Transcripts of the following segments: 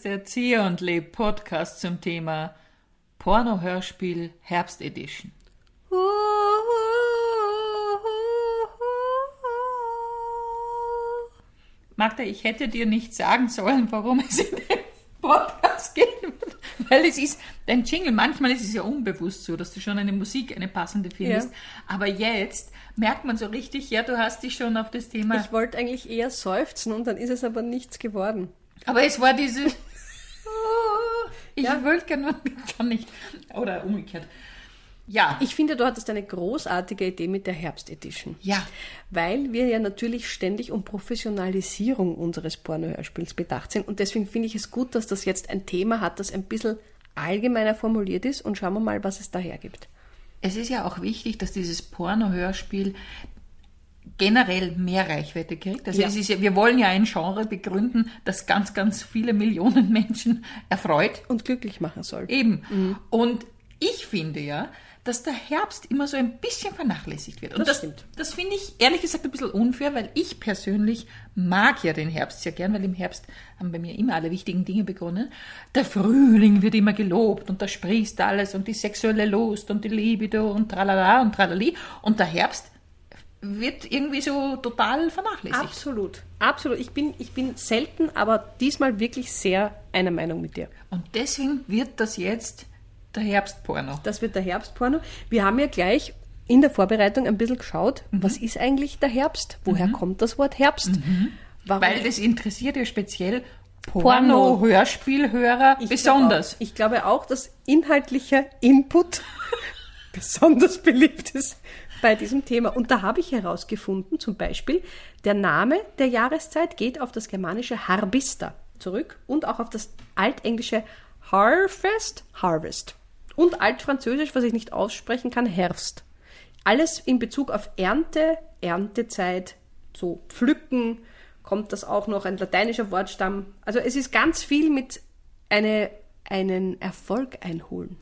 ist der Erzieher und Leb Podcast zum Thema Porno-Hörspiel Herbst Edition. Magda, ich hätte dir nicht sagen sollen, warum es in dem Podcast geht, weil es ist dein Jingle. Manchmal ist es ja unbewusst so, dass du schon eine Musik, eine passende findest. Ja. Aber jetzt merkt man so richtig, ja, du hast dich schon auf das Thema. Ich wollte eigentlich eher seufzen und dann ist es aber nichts geworden. aber es war diese. Ich Ja. wollte gerne, kann nicht. Oder umgekehrt. Ja. Ich finde, du hattest eine großartige Idee mit der Herbst-Edition. ja. Weil wir ja natürlich ständig um Professionalisierung unseres Pornohörspiels bedacht sind. Und deswegen finde ich es gut, dass das jetzt ein Thema hat, das ein bisschen allgemeiner formuliert ist. Und schauen wir mal, was es daher gibt. Es ist ja auch wichtig, dass dieses Porno-Hörspiel generell mehr Reichweite kriegt. Also Ja. es ist ja, wir wollen ja ein Genre begründen, das ganz, ganz viele Millionen Menschen erfreut. Und glücklich machen soll. Eben. Und ich finde ja, dass der Herbst immer so ein bisschen vernachlässigt wird. Und Das das, stimmt. das finde ich ehrlich gesagt ein bisschen unfair, weil ich persönlich mag ja den Herbst sehr gern, weil im Herbst haben bei mir immer alle wichtigen Dinge begonnen. Der Frühling wird immer gelobt und da sprießt alles und die sexuelle Lust und die Libido und tralala und tralali. Und der Herbst wird irgendwie so total vernachlässigt. Absolut. Absolut. Ich bin, ich bin selten, aber diesmal wirklich sehr einer Meinung mit dir. Und deswegen wird das jetzt der Herbstporno. Das wird der Herbstporno. Wir haben ja gleich in der Vorbereitung ein bisschen geschaut, was ist eigentlich der Herbst? Woher kommt das Wort Herbst? Warum? Weil das interessiert ja speziell Porno. Porno-Hörspielhörer besonders. Glaube auch, ich glaube auch, dass inhaltlicher Input besonders beliebt ist bei diesem Thema. Und da habe ich herausgefunden, zum Beispiel, der Name der Jahreszeit geht auf das germanische Harbista zurück und auch auf das altenglische Harfest, Harvest. Und altfranzösisch, was ich nicht aussprechen kann, Herbst. Alles in Bezug auf Ernte, Erntezeit, so pflücken, kommt das auch noch, ein lateinischer Wortstamm. Also es ist ganz viel mit eine, einen Erfolg einholen.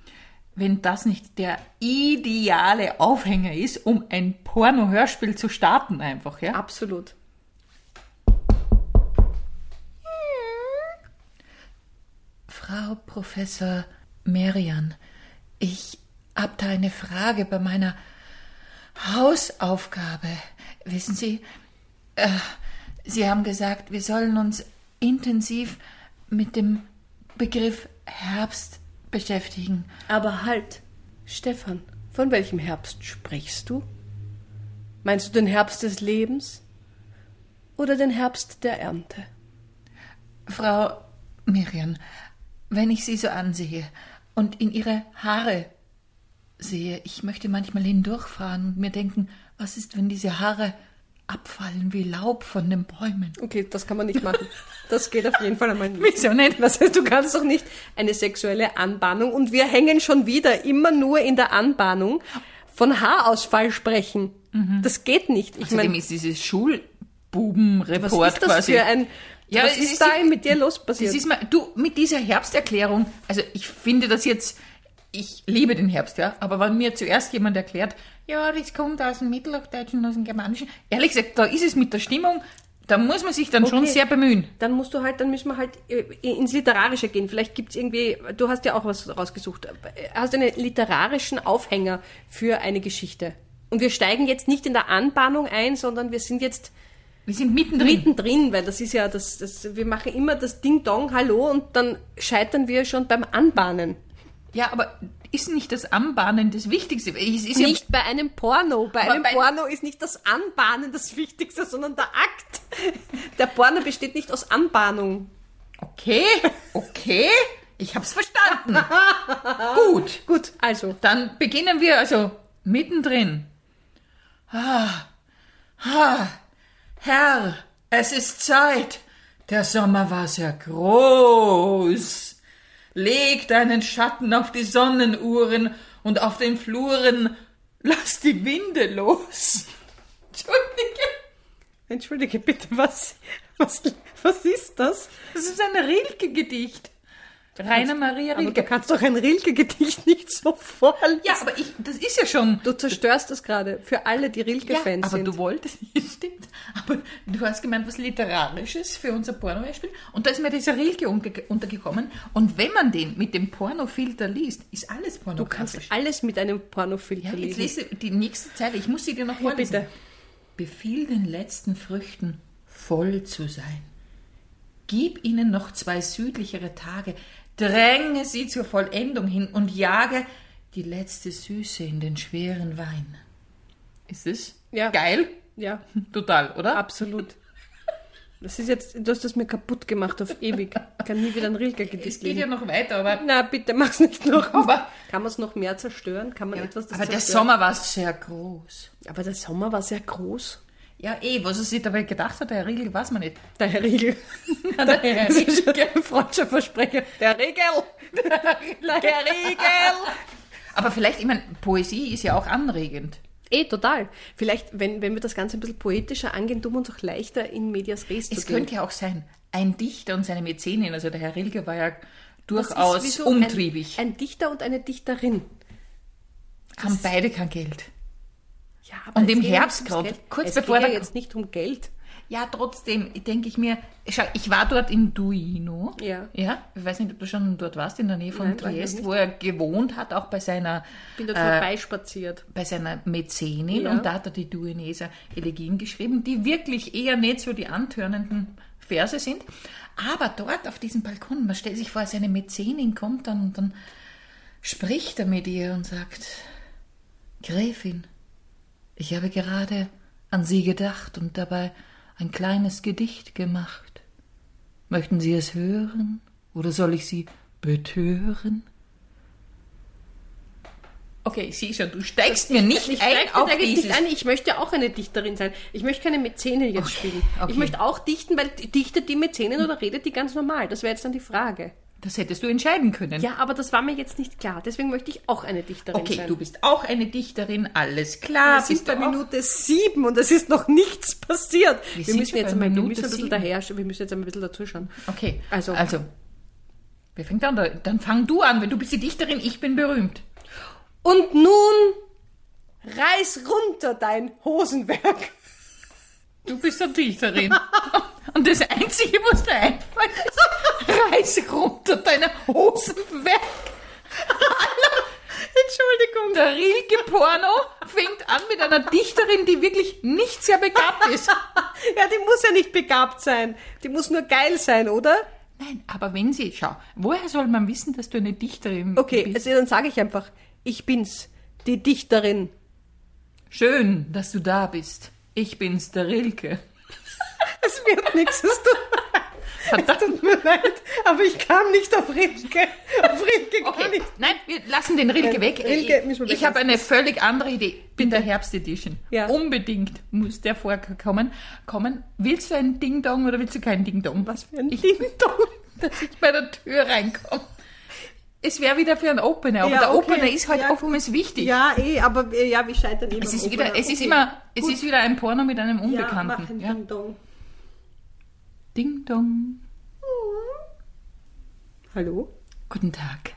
Wenn das nicht der ideale Aufhänger ist, um ein Porno-Hörspiel zu starten einfach, ja? Absolut. Frau Professor Merian, ich habe da eine Frage bei meiner Hausaufgabe. Wissen Sie, äh, Sie haben gesagt, wir sollen uns intensiv mit dem Begriff Herbst beschäftigen. Aber halt, Stefan, von welchem Herbst sprichst du? Meinst du den Herbst des Lebens oder den Herbst der Ernte? Frau Miriam, wenn ich Sie so ansehe und in Ihre Haare sehe, ich möchte manchmal hindurchfahren und mir denken, was ist, wenn diese Haare abfallen wie Laub von den Bäumen? Okay, das kann man nicht machen. Das geht auf jeden Fall einmal nicht. Wieso nicht? Das heißt, du kannst doch nicht eine sexuelle Anbahnung und wir hängen schon wieder immer nur in der Anbahnung von Haarausfall sprechen. Das geht nicht. Ich Außerdem meine, ist dieses Schulbubenreport was ist das quasi. für ein Ja, was ist ist da die- mit dir los passiert? Das ist mal, du, mit dieser Herbsterklärung, also ich finde das jetzt, ich liebe den Herbst, ja, aber wenn mir zuerst jemand erklärt, ja, das kommt aus dem Mittelhochdeutschen, aus dem Germanischen, ehrlich gesagt, da ist es mit der Stimmung, da muss man sich dann schon Okay. sehr bemühen. dann musst du halt, dann müssen wir halt äh, ins Literarische gehen. Vielleicht gibt's irgendwie, du hast ja auch was rausgesucht, hast du einen literarischen Aufhänger für eine Geschichte. Und wir steigen jetzt nicht in der Anbahnung ein, sondern wir sind jetzt Wir sind mittendrin. mittendrin, weil das ist ja das, das wir machen immer das Ding Dong Hallo und dann scheitern wir schon beim Anbahnen. Ja, aber ist nicht das Anbahnen das Wichtigste? Nicht bei einem Porno. Bei einem bei- Porno ist nicht das Anbahnen das Wichtigste, sondern der Akt. Der Porno besteht nicht aus Anbahnung. Ja, okay, okay, ich hab's verstanden. Gut, Gut, also. dann beginnen wir also mittendrin. Ah, ah, Herr, es ist Zeit. Der Sommer war sehr groß. Leg deinen Schatten auf die Sonnenuhren und auf den Fluren lass die Winde los. Entschuldige, Entschuldige bitte, was, was, was ist das? das ist ein Rilke-Gedicht. Rainer Maria Aber du Rilke. kannst doch ein Rilke-Gedicht nicht so vorlesen. Ja, aber ich, das ist ja schon. Du zerstörst das gerade für alle, die Ja, Rilke-Fans aber sind. du wolltest, stimmt. Aber du hast gemeint, was Literarisches für unser Pornobeispiel. Und da ist mir dieser Rilke untergekommen. Und wenn man den mit dem Pornofilter liest, ist alles Du pornografisch. kannst alles mit einem Pornofilter ja, jetzt lesen. lese die nächste Zeile. Ich muss sie dir noch Ja, vorlesen. bitte. Befiehl den letzten Früchten, voll zu sein. Gib ihnen noch zwei südlichere Tage, dränge sie zur Vollendung hin und jage die letzte Süße in den schweren Wein. Ist es Ja. geil? Ja, Total, oder? absolut. Das ist jetzt, du hast das mir kaputt gemacht auf ewig. Ich kann nie wieder ein Rilke Es Gedicht geht ja noch weiter, aber, Na, bitte mach's nicht noch. aber, Kann man es noch mehr zerstören? Kann man etwas das aber der zerstören? Sommer war sehr groß. Aber der Sommer war sehr groß. Ja, eh, was er sich dabei gedacht hat, der Riegel, weiß man nicht. Der Herr Riegel. Der Herr Das ist schon ein freudscher Versprecher. Der Riegel. Der Herr Riegel. Aber vielleicht, ich meine, Poesie ist ja auch anregend. Eh, total. Vielleicht, wenn, wenn wir das Ganze ein bisschen poetischer angehen, tun wir uns auch leichter in Medias Res Es zu gehen. könnte ja auch sein, ein Dichter und seine Mäzenin, also der Herr Rilke war ja Das durchaus so umtriebig, Ein, ein Dichter und eine Dichterin. haben beide kein Geld. Ja, Und im Herbst gerade, kurz es bevor geht ja jetzt nicht um Geld. Ja, trotzdem denke ich mir, schau, ich war dort in Duino. Ja. Ja, ich weiß nicht, ob du schon dort warst, in der Nähe von Nein, Triest, wo er gewohnt hat, auch bei seiner, Bin dort Äh, vorbeispaziert. bei seiner Mäzenin. Ja. Und da hat er die Duineser Elegien geschrieben, die wirklich eher nicht so die antörnenden Verse sind. Aber dort auf diesem Balkon, man stellt sich vor, seine Mäzenin kommt dann und dann spricht er mit ihr und sagt, Gräfin, ich habe gerade an Sie gedacht und dabei ein kleines Gedicht gemacht. Möchten Sie es hören oder soll ich Sie betören? Okay, sieh schon, du steigst mir nicht Ich ein steig auf dieses... ein. Ich möchte auch eine Dichterin sein. Ich möchte keine Mäzene jetzt spielen. okay. Ich möchte auch dichten, weil dichtet die Mäzenen oder redet die ganz normal? Das wäre jetzt dann die Frage. Das hättest du entscheiden können. Ja, aber das war mir jetzt nicht klar. Deswegen möchte ich auch eine Dichterin Okay, sein. du bist auch eine Dichterin, alles klar. Wir sind bei Minute sieben und es ist noch nichts passiert. Wir, sind müssen jetzt einmal, wir Minute müssen ein bisschen daher, wir müssen jetzt ein bisschen dazuschauen. Okay, Also- also, also wer fängt an? Dann fang du an, wenn du bist die Dichterin, ich bin berühmt. Und nun reiß runter dein Hosenwerk. Du bist eine Dichterin. Und das Einzige, was dir einfällt, ist, reiß runter deine Hosenwerk. Entschuldigung. Der Rilke-Porno fängt an mit einer Dichterin, die wirklich nicht sehr begabt ist. Ja, die muss ja nicht begabt sein. Die muss nur geil sein, oder? Nein, aber wenn sie, schau, woher soll man wissen, dass du eine Dichterin Okay, bist? also dann sage ich einfach, ich bin's, die Dichterin. Schön, dass du da bist. Ich bin's, der Rilke. Es wird nichts, es tut, es tut mir leid, aber ich kam nicht auf Rilke. Auf Rilke Okay, nicht. nein, wir lassen den Rilke Nein, weg. Rilke wir ich habe eine völlig andere Idee. In der Herbstedition. Ja. Unbedingt muss der vorkommen. Kommen. Willst du ein Ding-Dong oder willst du kein Ding-Dong? Was für ein ich, Ding-Dong? Dass ich bei der Tür reinkomme. Es wäre wieder für einen Opener, aber Ja, der okay. Opener ist halt Ja. oftmals wichtig. Ja, eh, aber äh, ja, wir scheitern eben Es ist wieder, es ist Okay. immer, es ist wieder ein Porno mit einem Ja, Unbekannten. ein Ja, Ding-Dong. Ding-Dong. Hallo? Guten Tag.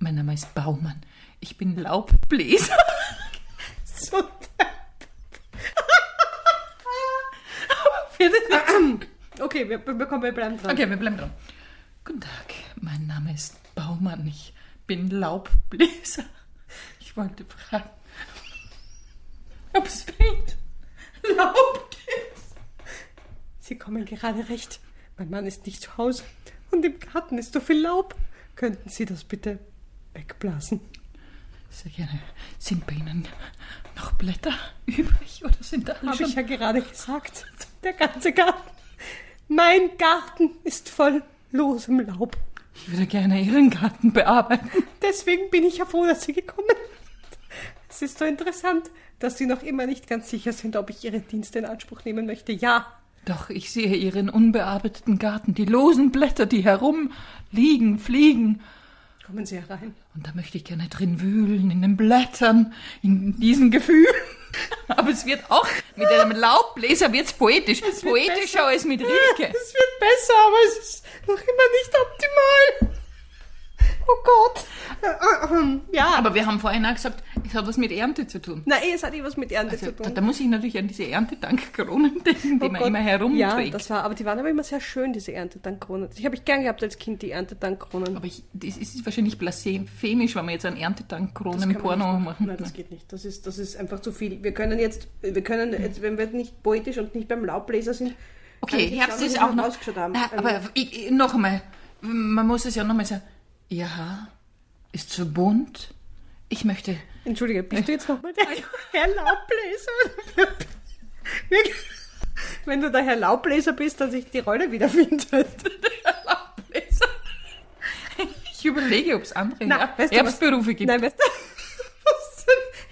Mein Name ist Baumann. Ich bin Laubbläser. So, okay, wir, wir, kommen, wir bleiben dran. Okay, wir bleiben dran. Guten Tag, mein Name ist Baumann. Ich bin Laubbläser. Ich wollte fragen, ob es bei Laub gibt. Sie kommen gerade recht. Mein Mann ist nicht zu Hause und im Garten ist so viel Laub. Könnten Sie das bitte wegblasen? Sehr gerne. Sind bei Ihnen noch Blätter übrig oder sind da Habe ich ja gerade gesagt. Der ganze Garten. Mein Garten ist voll losem Laub. Ich würde gerne Ihren Garten bearbeiten. Deswegen bin ich ja froh, dass Sie gekommen sind. Es ist so interessant, dass Sie noch immer nicht ganz sicher sind, ob ich Ihre Dienste in Anspruch nehmen möchte. Ja, Doch ich sehe Ihren unbearbeiteten Garten, die losen Blätter, die herumliegen, fliegen. Kommen Sie herein. Und da möchte ich gerne drin wühlen, in den Blättern, in diesen Gefühlen. Aber es wird auch, mit einem Laubbläser wird's poetisch. wird Poetischer als mit Rilke. Es wird besser, aber es ist noch immer nicht optimal. Oh Gott. Äh, äh, ähm, Ja, Aber wir haben vorhin auch gesagt, Es hat was mit Ernte zu tun. Nein, es hat eh was mit Ernte Also, zu da, tun. da muss ich natürlich an diese Erntedankkronen denken, die Oh man Gott. immer Ja, herumträgt. das war, aber die waren aber immer sehr schön, diese Erntedankkronen. Die habe ich gern gehabt als Kind, die Erntedankkronen. Aber ich, das ist wahrscheinlich blasphemisch, wenn wir jetzt einen Erntedankkronen-Porno nicht machen. Nein, das geht nicht. Das ist, das ist einfach zu viel. Wir können jetzt, wir können jetzt, wenn wir nicht poetisch und nicht beim Laubbläser sind. Okay, Herbst ist auch noch. haben. Ah, aber ich, ich- noch einmal, man muss es ja noch mal sagen. Ihr Haar ist so bunt. Ich möchte. Entschuldige, bist du jetzt nochmal der Herr Laubbläser? Wenn du der Herr Laubbläser bist, dass ich die Rolle wiederfindet. Laubbläser. Ich überlege, ob es andere Her- weißt du was? Herbstberufe gibt. Nein, weißt du, was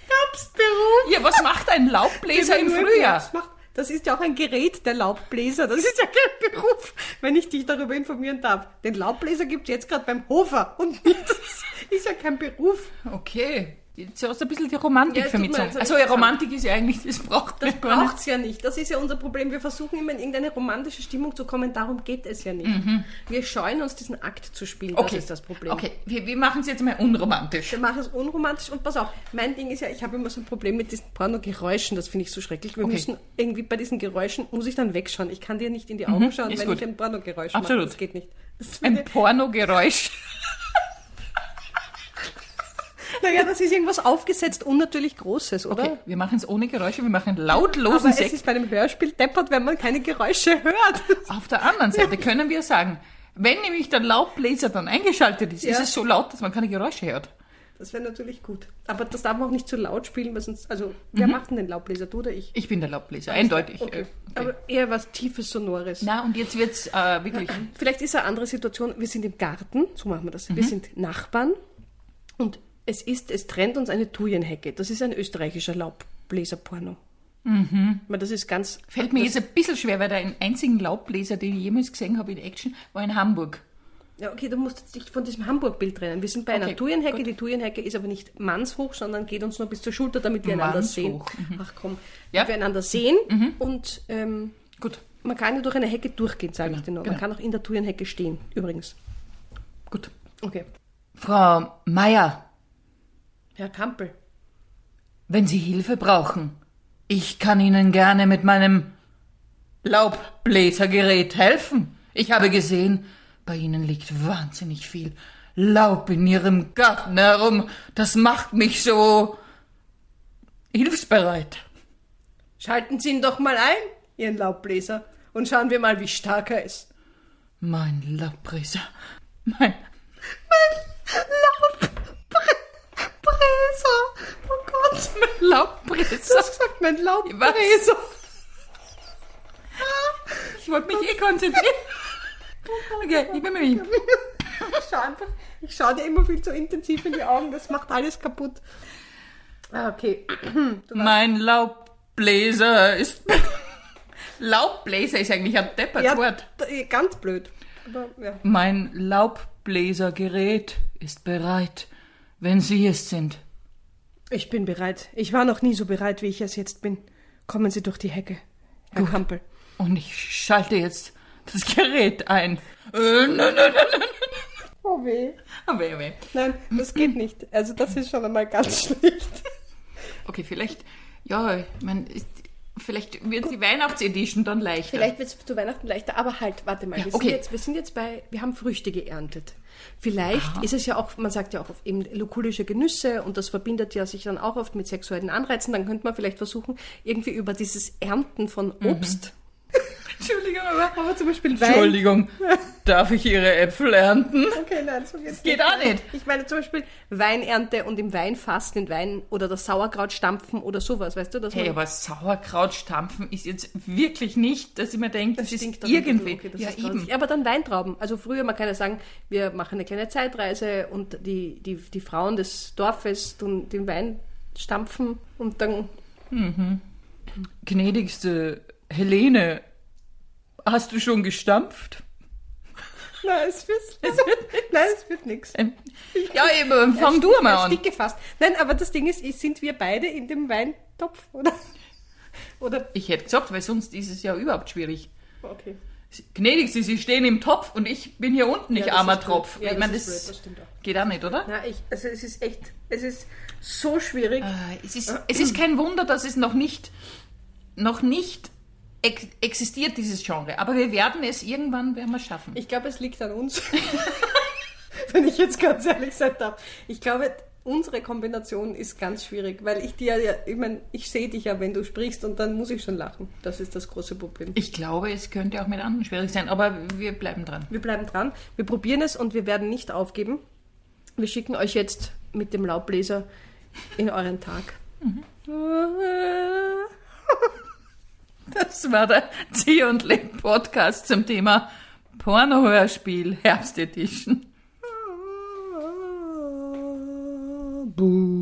Herbstberuf? Ja, was macht ein Laubbläser im Frühjahr? Herbst macht. Das ist ja auch ein Gerät, der Laubbläser. Das ist ja kein Beruf, wenn ich dich darüber informieren darf. Den Laubbläser gibt es jetzt gerade beim Hofer und das ist ja kein Beruf. Okay. Jetzt hast du ein bisschen die Romantik Ja, es vermittelt. Also ich ja? Romantik ist ja eigentlich, das braucht Das nicht. braucht's ja nicht. Das ist ja unser Problem. Wir versuchen immer in irgendeine romantische Stimmung zu kommen. Darum geht es ja nicht. Wir scheuen uns, diesen Akt zu spielen. Mhm. Okay. Das ist das Problem. Okay, wir, wir machen es jetzt mal unromantisch. Wir machen es unromantisch und pass auf, mein Ding ist ja, ich habe immer so ein Problem mit diesen Porno-Geräuschen, das finde ich so schrecklich. Wir Okay. müssen irgendwie bei diesen Geräuschen, muss ich dann wegschauen. Ich kann dir nicht in die Augen schauen, Mhm. ist wenn gut. ich ein Pornogeräusch mache. Absolut. Das geht nicht. Das Ein Pornogeräusch. Naja, das ist irgendwas aufgesetzt, unnatürlich Großes, oder? Okay, wir machen es ohne Geräusche, wir machen Aber lautlosen es ist bei einem Hörspiel deppert, wenn man keine Geräusche hört. Auf der anderen Seite können wir sagen, wenn nämlich der Laubbläser dann eingeschaltet ist, Ja. ist es so laut, dass man keine Geräusche hört. Das wäre natürlich gut. Aber das darf man auch nicht zu laut spielen, weil sonst, also, wer macht denn den Laubbläser, du oder ich? Ich bin der Laubbläser, eindeutig. Okay. Äh, Aber eher was Tiefes, Sonores. Na, und jetzt wird's äh, wirklich. Vielleicht ist eine andere Situation. Wir sind im Garten, so machen wir das. Mhm. Wir sind Nachbarn und es ist, es trennt uns eine Thujenhecke. Das ist ein österreichischer Laubbläserporno. Mhm. Das ist ganz. Fällt mir jetzt ein bisschen schwer, weil der einzigen Laubbläser, den ich jemals gesehen habe in Action, war in Hamburg. Ja, okay, du musst jetzt dich von diesem Hamburg-Bild trennen. Wir sind bei einer Okay, Thujenhecke. Die Thujenhecke ist aber nicht mannshoch, sondern geht uns nur bis zur Schulter, damit wir einander sehen. Mannshoch, Ach komm, Ja. damit wir einander sehen und ähm, Gut, man kann ja durch eine Hecke durchgehen, sage ich dir. Man genau. kann auch in der Thujenhecke stehen, übrigens. gut. Okay. Frau Meier, Herr Kampel. wenn Sie Hilfe brauchen, ich kann Ihnen gerne mit meinem Laubbläsergerät helfen. Ich habe gesehen, bei Ihnen liegt wahnsinnig viel Laub in Ihrem Garten herum. Das macht mich so hilfsbereit. Schalten Sie ihn doch mal ein, Ihren Laubbläser, und schauen wir mal, wie stark er ist. Mein Laubbläser. Mein. Gott! Mein Laubbläser. Das sagt mein Laubbläser. Ich wollte mich eh konzentrieren. Okay, ich bin mich. Ich schau einfach, ich schau dir immer viel zu intensiv in die Augen, das macht alles kaputt. Ah, okay. Mein Laubbläser ist. Laubbläser ist eigentlich ein deppertes Wort. d- ganz blöd. Aber, ja. Mein Laubbläsergerät ist bereit, wenn Sie es sind. Ich bin bereit. Ich war noch nie so bereit, wie ich es jetzt bin. Kommen Sie durch die Hecke, Herr Kampel. Und ich schalte jetzt das Gerät ein. Äh, nein, nein. Oh weh. Oh, weh, weh. Nein, das geht nicht. Also das ist schon einmal ganz schlecht. Okay, vielleicht, ja, ich mein, ist, vielleicht wird die Weihnachtsedition dann leichter. Vielleicht wird es zu Weihnachten leichter, aber halt, warte mal. Ja, wir, okay. sind jetzt, wir sind jetzt bei, wir haben Früchte geerntet. Vielleicht ist es ja auch, man sagt ja auch eben lukulische Genüsse und das verbindet ja sich dann auch oft mit sexuellen Anreizen. Dann könnte man vielleicht versuchen, irgendwie über dieses Ernten von Obst. Entschuldigung, aber. Aber zum Beispiel Wein. Entschuldigung, darf ich Ihre Äpfel ernten? Okay, nein, so geht's Geht auch nicht. Ich meine zum Beispiel Weinernte und im Weinfass den Wein oder das Sauerkraut stampfen oder sowas, weißt du? Dass Hey, aber Sauerkraut stampfen ist jetzt wirklich nicht, dass ich mir denke, das, ist ein bisschen, irgendwie. okay, das ja, ist eben. aber dann Weintrauben. Also früher, man kann ja sagen, wir machen eine kleine Zeitreise und die, die, die Frauen des Dorfes tun den Wein stampfen und dann. Gnädigste Helene, hast du schon gestampft? Nein, es wird, nein, es wird nichts. Ähm, Ja, eben, fang du mal an. Stick gefasst. Nein, aber das Ding ist, sind wir beide in dem Weintopf, oder? Oder? Ich hätte gesagt, weil sonst ist es ja überhaupt schwierig. Okay. gnädig Sie, Sie stehen im Topf und ich bin hier unten, ich Ja, armer. Tropf. Ja, ich meine, das, das auch. geht auch nicht, oder? Na, ich, also es ist echt, es ist so schwierig. Äh, Es ist, es ist kein Wunder, dass es noch nicht, noch nicht ex existiert, dieses Genre. Aber wir werden es irgendwann werden wir schaffen. Ich glaube, es liegt an uns. Wenn ich jetzt ganz ehrlich sein darf. Ich glaube, unsere Kombination ist ganz schwierig, weil ich dir ja, ich meine, ich sehe dich ja, wenn du sprichst und dann muss ich schon lachen. Das ist das große Problem. Ich glaube, es könnte auch mit anderen schwierig sein, aber wir bleiben dran. Wir bleiben dran, wir probieren es und wir werden nicht aufgeben. Wir schicken euch jetzt mit dem Laubbläser in euren Tag. Das war der Zieh und Leb Podcast zum Thema Pornohörspiel Herbst Edition. Boo.